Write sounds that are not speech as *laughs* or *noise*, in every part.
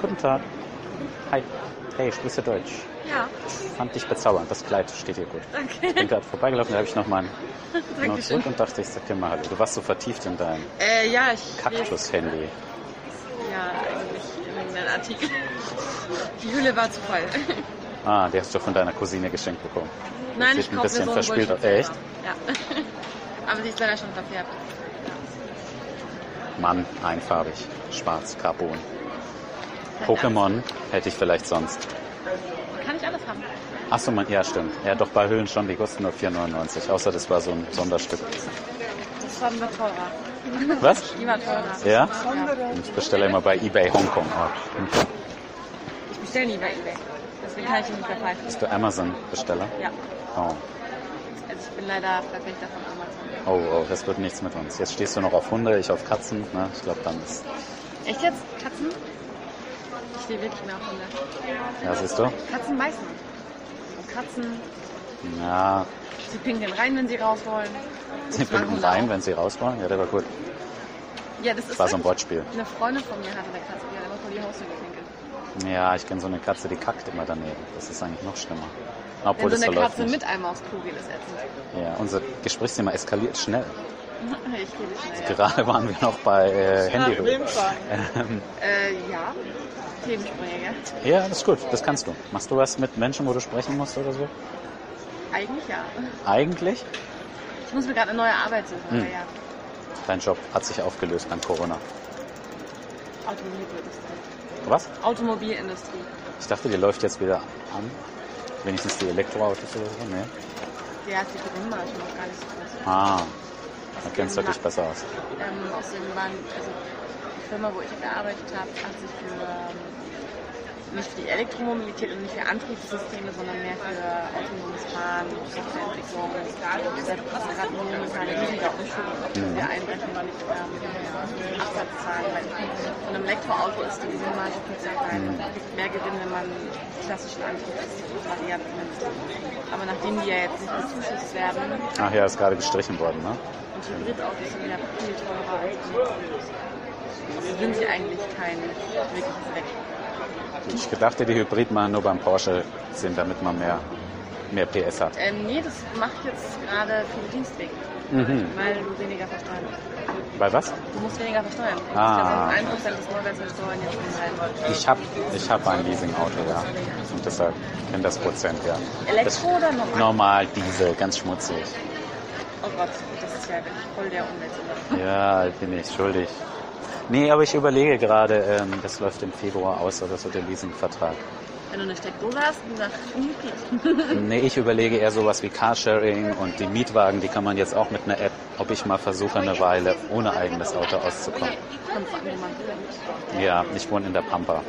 Guten Tag. Hi. Hey, sprichst du Deutsch? Ja, Fand dich bezaubernd. Das Kleid steht dir gut. Ich bin danke. gerade vorbeigelaufen, da habe ich noch mal einen zurück und dachte, ich sag dir mal Hallo. Du warst so vertieft in deinem Äh, ja, Kaktus-Handy. ja eigentlich in den Artikel. Die Hülle war zu voll. *laughs* Ah, die hast du von deiner Cousine geschenkt bekommen. Nein, sieht ich ein kaufe bisschen mir so einen verspielt aus. Echt? Ja. *laughs* Aber sie ist leider schon verfärbt. Mann, einfarbig. Schwarz, Carbon. Pokémon hätte ich vielleicht sonst. Kann ich alles haben. Achso, man, ja, stimmt. Ja, doch bei Höhlen schon, die kosten nur 4,99. Außer das war so ein Sonderstück. Das war immer teurer. Was? *laughs* War teurer. Ja? Ja. Ich bestelle immer bei eBay Hongkong. Oh. Ich bestelle nie bei eBay. Deswegen kann ich ihn nicht verpfeifen. Bist du Amazon-Besteller? Ja. Oh. Also ich bin leider Verfechter von Amazon. oh, oh, das wird nichts mit uns. Jetzt stehst du noch auf Hunde, ich auf Katzen. Ne? Ich glaube, dann ist... Echt jetzt? Katzen? Ich stehe wirklich mehr auf Hunde. Ja, siehst du? Katzen beißen. Und Katzen, Ja, sie pinkeln rein, wenn sie raus wollen. sie pinkeln rein, wenn sie raus wollen. Ja, der war gut. Ja, das ist Das war so ein Wortspiel. Eine Freundin von mir hatte eine Katze, die hat immer vor die Haustür gepinkelt. Ja, ich kenne so eine Katze, die kackt immer daneben. Das ist eigentlich noch schlimmer. Obwohl Wenn so eine Katze mit einem aufs geht, ist ätzend. Ja, unser Gesprächsthema eskaliert schnell. *laughs* Ich gehe nicht schnell. Gerade waren wir noch bei äh, Handy. *laughs* Ähm, Äh, ja. Themensprünge, gell? ja, das ist gut, das kannst du. Machst du was mit Menschen, wo du sprechen musst oder so? Eigentlich ja. Eigentlich? Ich muss mir gerade eine neue Arbeit suchen, Hm. aber ja. Dein Job hat sich aufgelöst an Corona. Automobilindustrie. Was? Automobilindustrie. Ich dachte, die läuft jetzt wieder an. Wenigstens die Elektroautos oder so. Die hat die Gewinnmarge noch gar nicht so groß. Ah, da kennst du dich besser aus. Ähm, außerdem waren, also Firma, wo ich gearbeitet habe, hat sich für ähm, nicht für die Elektromobilität und nicht für Antriebssysteme, sondern mehr für autonomes Fahren, Softwareentwicklung. Gerade momentan ein riesiger Umschwung, ob wir einbrechen oder nicht ähm, Absatzzahlen. Weil von einem Elektroauto ist die Gewinnmarge klein. Es gibt mehr Gewinn, wenn man die klassischen Antriebsvarianten nimmt. Aber nachdem die ja jetzt nicht bezuschusst werden Ach ja, ist gerade gestrichen worden, ne? und Hybridautos sind ja viel teurer als sind sie eigentlich kein wirkliches Weg. Ich gedachte, die Hybrid machen nur beim Porsche Sinn, damit man mehr, mehr PS hat. Ähm, nee, das mache ich jetzt gerade für den Dienstweg, Mhm. weil du weniger versteuern musst. Bei was? Du musst weniger versteuern. Du Ah. musst ja 1% des Neuwerts versteuern jetzt schon rein. Ich habe ich hab ein Leasingauto, ja. Und deshalb kenne das Prozent, ja. Elektro oder normal? Normal Diesel, ganz schmutzig. Oh Gott, das ist ja wirklich voll der Umweltsünder. Ja, bin ich schuldig. Nee, aber ich überlege gerade, ähm, das läuft im Februar aus oder so, der Leasingvertrag. Wenn du eine Steckdose hast, dann sag ich *laughs* *laughs* Nee, ich überlege eher sowas wie Carsharing und die Mietwagen, die kann man jetzt auch mit einer App, ob ich mal versuche, eine Weile ohne eigenes Auto auszukommen. Ja, ich wohne in der Pampa.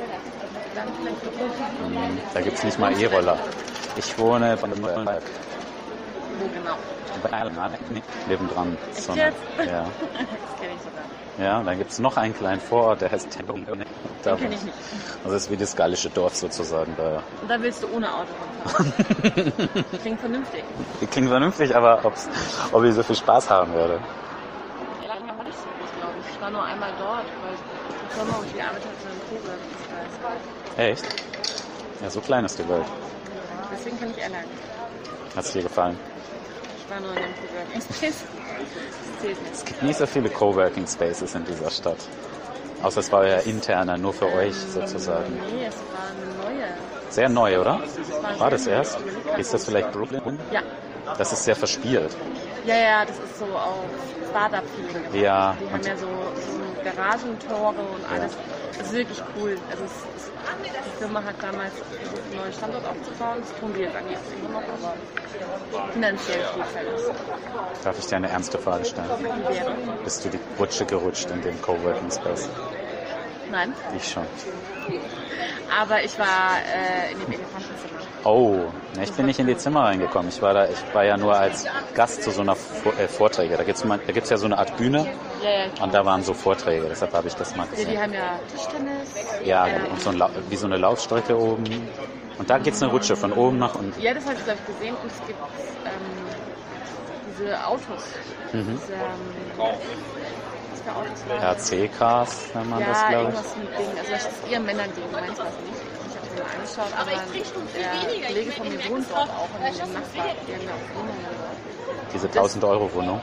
Mhm, Da gibt's nicht mal E-Roller. Ich wohne bei Nürnberg. Wo genau? Nebendran. Echt So eine- jetzt? ja. *laughs* Das kenne ich sogar. ja, und dann gibt's noch einen kleinen Vorort, der heißt Tempel. Den kenne ich nicht. Das ist wie das gallische Dorf sozusagen. Da. Und da willst du ohne Auto rumfahren. *laughs* Klingt vernünftig. Klingt vernünftig, aber ob's, ob ich so viel Spaß haben werde. Lange war nicht so groß, glaube ich. Ich war nur einmal dort, weil die Firma, wo ich gearbeitet habe, so ein Coworking-Space. Echt? Ja, so klein ist die Welt. Deswegen kann ich Airline. Hat's dir gefallen? Ich war nur in einem zählt nicht. Es gibt nicht so viele Coworking Spaces in dieser Stadt. Außer es war ja interner, nur für euch sozusagen. Nee, es war eine neue. Sehr neu, oder? war War das erst? Ist das vielleicht Brooklyn? Ja. Das ist sehr verspielt. Ja, ja, das ist so auf Startup-Feeling. Ja, Die haben ja so, so Garagentore und alles. Das ist wirklich cool. Also es, es, die Firma hat damals versucht, einen neuen Standort aufzubauen. Das tun wir jetzt eigentlich immer noch, aber finanziell fällt es. Darf ich dir eine ernste Frage stellen? Wäre? Bist du die Rutsche gerutscht in den Coworking Space? Nein, Ich schon. aber ich war äh, in dem Elefantenzimmer. Oh, ich bin nicht in die Zimmer reingekommen. Ich war da, ich war ja nur als Gast zu so einer Vor äh, Vorträge. Da gibt's mal, da gibt's ja so eine Art Bühne Ja, ja, ich und da waren so Vorträge. Deshalb habe ich das mal ja, die gesehen. haben ja Tischtennis. Ja, ähm, und so ein, wie so eine Laufstrecke oben. Und da geht's eine Rutsche von oben nach unten. Ja, das habe ich, glaube ich, gesehen. Und es gibt ähm, diese Autos. Mhm. Diese, ähm, was für Autos waren. RC-Cars, nennt man ja, das, glaube irgendwas mit Ding. Also das ist eher Männerding, meins was nicht. Mir angeschaut, aber der Kollege von mir wohnt dort auch in dem Nachbar, irgendeiner Wohnung. ich. Diese 1000-Euro-Wohnung.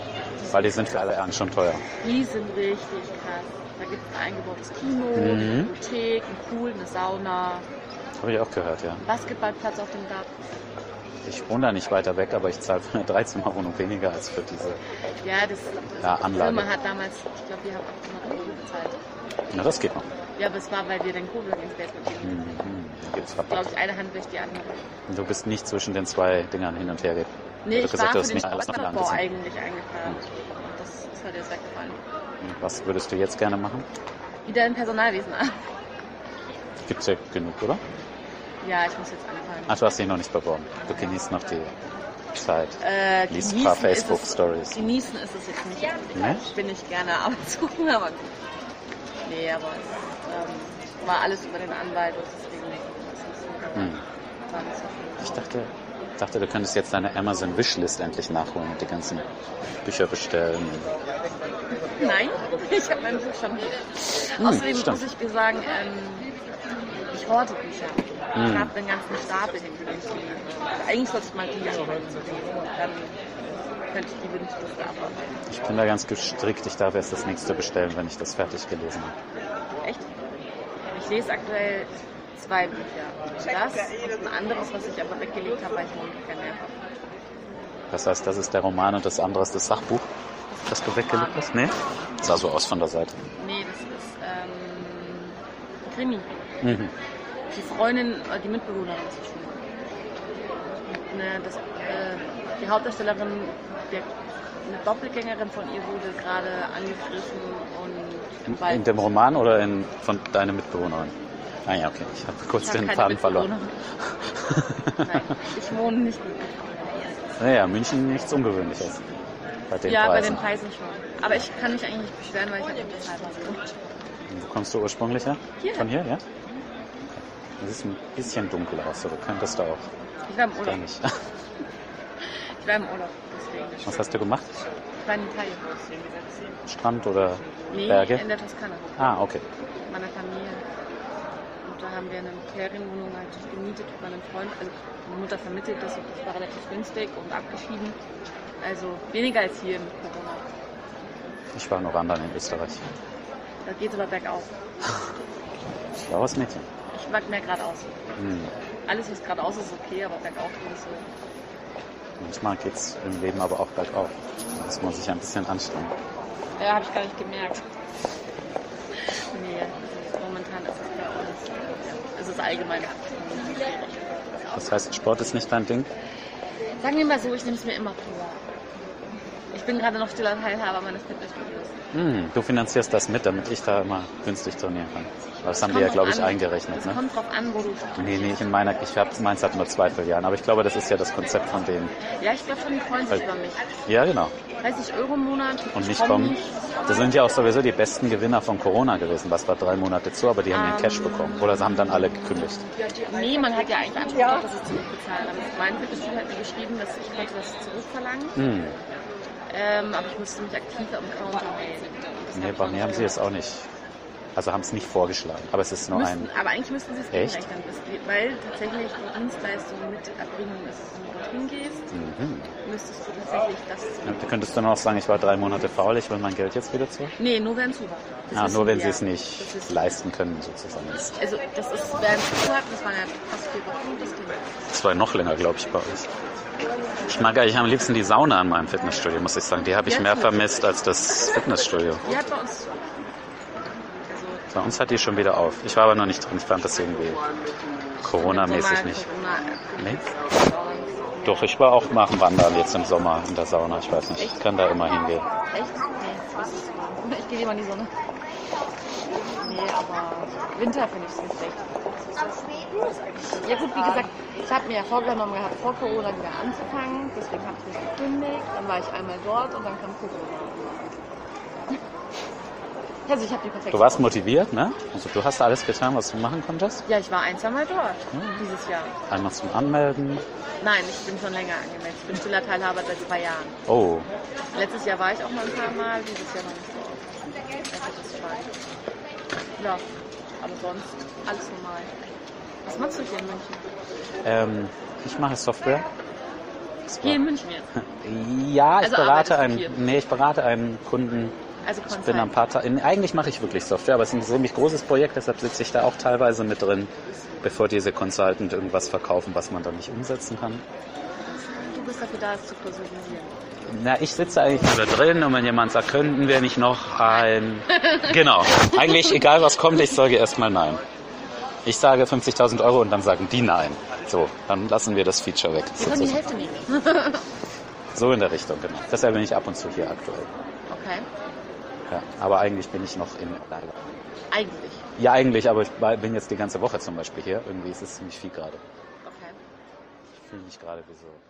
Weil die sind für alle Herren schon teuer. Die sind richtig krass. Da gibt es ein eingebautes Kino, Mhm. eine Bibliothek, ein Pool, eine Sauna, Habe ich auch gehört, ja. Basketballplatz auf dem Dach. Ich wohne da nicht weiter weg, aber ich zahle für eine Dreizimmerwohnung weniger als für diese. Ja, das Ja, die Anlage. Firma hat damals, ich glaube, wir haben 800 Euro bezahlt. Na, das geht noch. Ja, aber es war, weil wir den Kohle ins Geld gegeben haben. Mhm. Gibt's Glaube ich, eine Hand durch die andere. Und du bist nicht zwischen den zwei Dingern hin und her ge Nee, du ich gesagt, war für den nicht alles noch Bau angesehen. eigentlich eingeplant. Und das ist halt jetzt weggefallen. Was würdest du jetzt gerne machen? Wieder im Personalwesen an. Gibt's ja genug, oder? Ja, ich muss jetzt anfangen. Ach, du hast dich noch nicht beworben. Du genießt noch die Zeit. Äh, Lies ein paar Facebook-Stories. es- Genießen ist es jetzt nicht. Ne? Ich bin nicht gerne Arbeitssuchen, *laughs* aber gut. Nee, aber es ähm, war alles über den Anwalt und deswegen ist es nicht so, Hm. war nicht so viel. Ich dachte, dachte, du könntest jetzt deine Amazon Wishlist endlich nachholen und die ganzen Bücher bestellen. Nein, *laughs* ich habe mein Buch schon. Hm, Außerdem stimmt. muss ich dir sagen, ähm, ich horte Bücher. Hm. Ich habe den ganzen Stapel nicht gelesen. Eigentlich sollte ich mal die lesen. Dann könnte ich die Wunschliste abarbeiten. Ich bin da ganz gestrickt. Ich darf erst das nächste bestellen, wenn ich das fertig gelesen habe. Echt? Ich lese aktuell zwei Bücher. Das und ein anderes, was ich aber weggelegt habe, weil ich Nerv habe. Das heißt, das ist der Roman und das andere ist das Sachbuch, das du weggelegt hast? Nee? Sah so aus von der Seite. Nee, das ist ähm, Krimi. Mhm. Die Freundin, äh, die Mitbewohnerin. Und, Ne, das, äh, die Hauptdarstellerin, der, eine Doppelgängerin von ihr wurde gerade angegriffen und In, in dem Roman oder in, von deiner Mitbewohnerin? Ah ja, okay. Ich habe kurz Ich hab den Faden verloren. Nein, ich wohne nicht mit Naja, München nichts Ungewöhnliches. Bei den Ja, bei Preisen. den Preisen schon. Aber ich kann mich eigentlich nicht beschweren, weil ich habe unbezahlbar gewohnt. Wo kommst du ursprünglich her? Hier. Von hier, ja? Es ist ein bisschen dunkel aus, aber du könntest da auch Ich war im Urlaub. gar nicht. *laughs* *laughs* Ich war im Urlaub, deswegen. Was hast du gemacht? Ich war in Italien. Strand oder Nee, Berge? in der Toskana. Ah, okay. Mit meiner Familie. Da haben wir eine Ferienwohnung halt gemietet mit meinem Freund. Also meine Mutter vermittelt das und das war relativ günstig und abgeschieden. Also weniger als hier mit Corona. Ich war noch wandern in Österreich. Da geht es aber bergauf. Blaues Mädchen. Ich mag mehr geradeaus. Hm. Alles, was geradeaus ist, ist okay, aber bergauf bin ich so. Manchmal geht's im Leben aber auch bergauf. Da muss man sich ein bisschen anstrengen. Ja, habe ich gar nicht gemerkt. Nee, also momentan ist es bei uns, ja, es ist allgemein schwierig. Das heißt, Sport ist nicht dein Ding? Sagen wir mal so, ich nehme es mir immer vor. Ich bin gerade noch stiller Teilhaber meines Fitnessstudios. Hm, du finanzierst das mit, damit ich da immer günstig trainieren kann. Aber das haben die ja, glaube ich, an. eingerechnet. Es Ne? kommt drauf an, wo du Nee, nee, ich in meiner, ich hab, meins hat nur zwei Filialen, aber ich glaube, das ist ja das Konzept von denen. Ja, ich glaube schon, die freuen sich über mich. Ja, genau. 30 Euro im Monat. Und ich nicht komm kommen. Das sind ja auch sowieso die besten Gewinner von Corona gewesen. Was war drei Monate zu, aber die haben ihren Cash Ähm. bekommen. Oder sie haben dann alle gekündigt. Nee, man hat ja eigentlich Anspruch darauf, dass es zurückbezahlen. Aber mein Fitnessstudio hat mir geschrieben, dass ich konnte das zurückverlangen. Hm. Ähm, aber ich musste mich aktiv am Counter melden. Nee, bei mir haben sie es auch nicht. Also haben es nicht vorgeschlagen. Aber es ist nur ein. Müssten, aber eigentlich müssten sie es Echt? die- weil tatsächlich die Dienstleistung mit Erbringung ist, wenn du dorthin gehst, Mhm. müsstest du tatsächlich das Ja, Du könntest dann auch sagen, ich war drei Monate faul, ich will mein Geld jetzt wieder zurück. Nee, nur wenn es war. Ah, nur wenn sie es nicht leisten können, sozusagen. Also das ist, während es zu das waren ja fast vier Wochen, das. Das war noch länger, glaube ich, bei uns. Ich mag eigentlich am liebsten die Sauna an meinem Fitnessstudio, muss ich sagen. Die habe ich mehr vermisst als das Fitnessstudio. Die hat bei uns. Also Bei uns hat die schon wieder auf. Ich war aber noch nicht drin. Ich fand das irgendwie Corona-mäßig nicht. Nee? Doch, ich war auch machen Wandern jetzt im Sommer in der Sauna. Ich weiß nicht, ich kann da immer hingehen. Echt? Nee. Ich gehe lieber in die Sonne. Nee, aber Winter finde ich es nicht schlecht. Ja gut, wie gesagt, ich habe mir ja vorgenommen gehabt, vor Corona wieder anzufangen. Deswegen habe ich mich gekündigt. Dann war ich einmal dort und dann kam Corona. *laughs* Also ich habe die perfekte Du warst motiviert, ne? Also du hast alles getan, was du machen konntest. Ja, ich war ein, zwei Mal dort dieses Jahr. Einmal zum Anmelden. Nein, ich bin schon länger angemeldet. Ich bin stiller Teilhaber seit zwei Jahren. Oh, Letztes Jahr war ich auch mal ein paar Mal, dieses Jahr noch nicht so. Ja, aber sonst alles normal. Was machst du hier in München? Ähm, ich mache Software. Hier in München jetzt? *laughs* Ja, ich Also berate einen, nee, ich berate einen Kunden. Also Ich bin am paar Tagen, eigentlich mache ich wirklich Software, aber es ist ein ziemlich großes Projekt, deshalb sitze ich da auch teilweise mit drin, bevor diese Consultant irgendwas verkaufen, was man dann nicht umsetzen kann. Du bist dafür da, es zu personalisieren. Na, ich sitze eigentlich nur da drin und wenn jemand sagt, könnten wir nicht noch ein... *laughs* Genau. Eigentlich, egal was kommt, ich sage erstmal nein. Ich sage 50.000 Euro und dann sagen die nein. So, dann lassen wir das Feature weg. Wir können die. Hälfte nehmen. *laughs* So in der Richtung, genau. Deshalb bin ich ab und zu hier aktuell. Okay. Ja, aber eigentlich bin ich noch in Lager. Eigentlich. Ja, eigentlich, aber ich bin jetzt die ganze Woche zum Beispiel hier. Irgendwie ist es ziemlich viel gerade. Okay. Ich fühle mich gerade wie so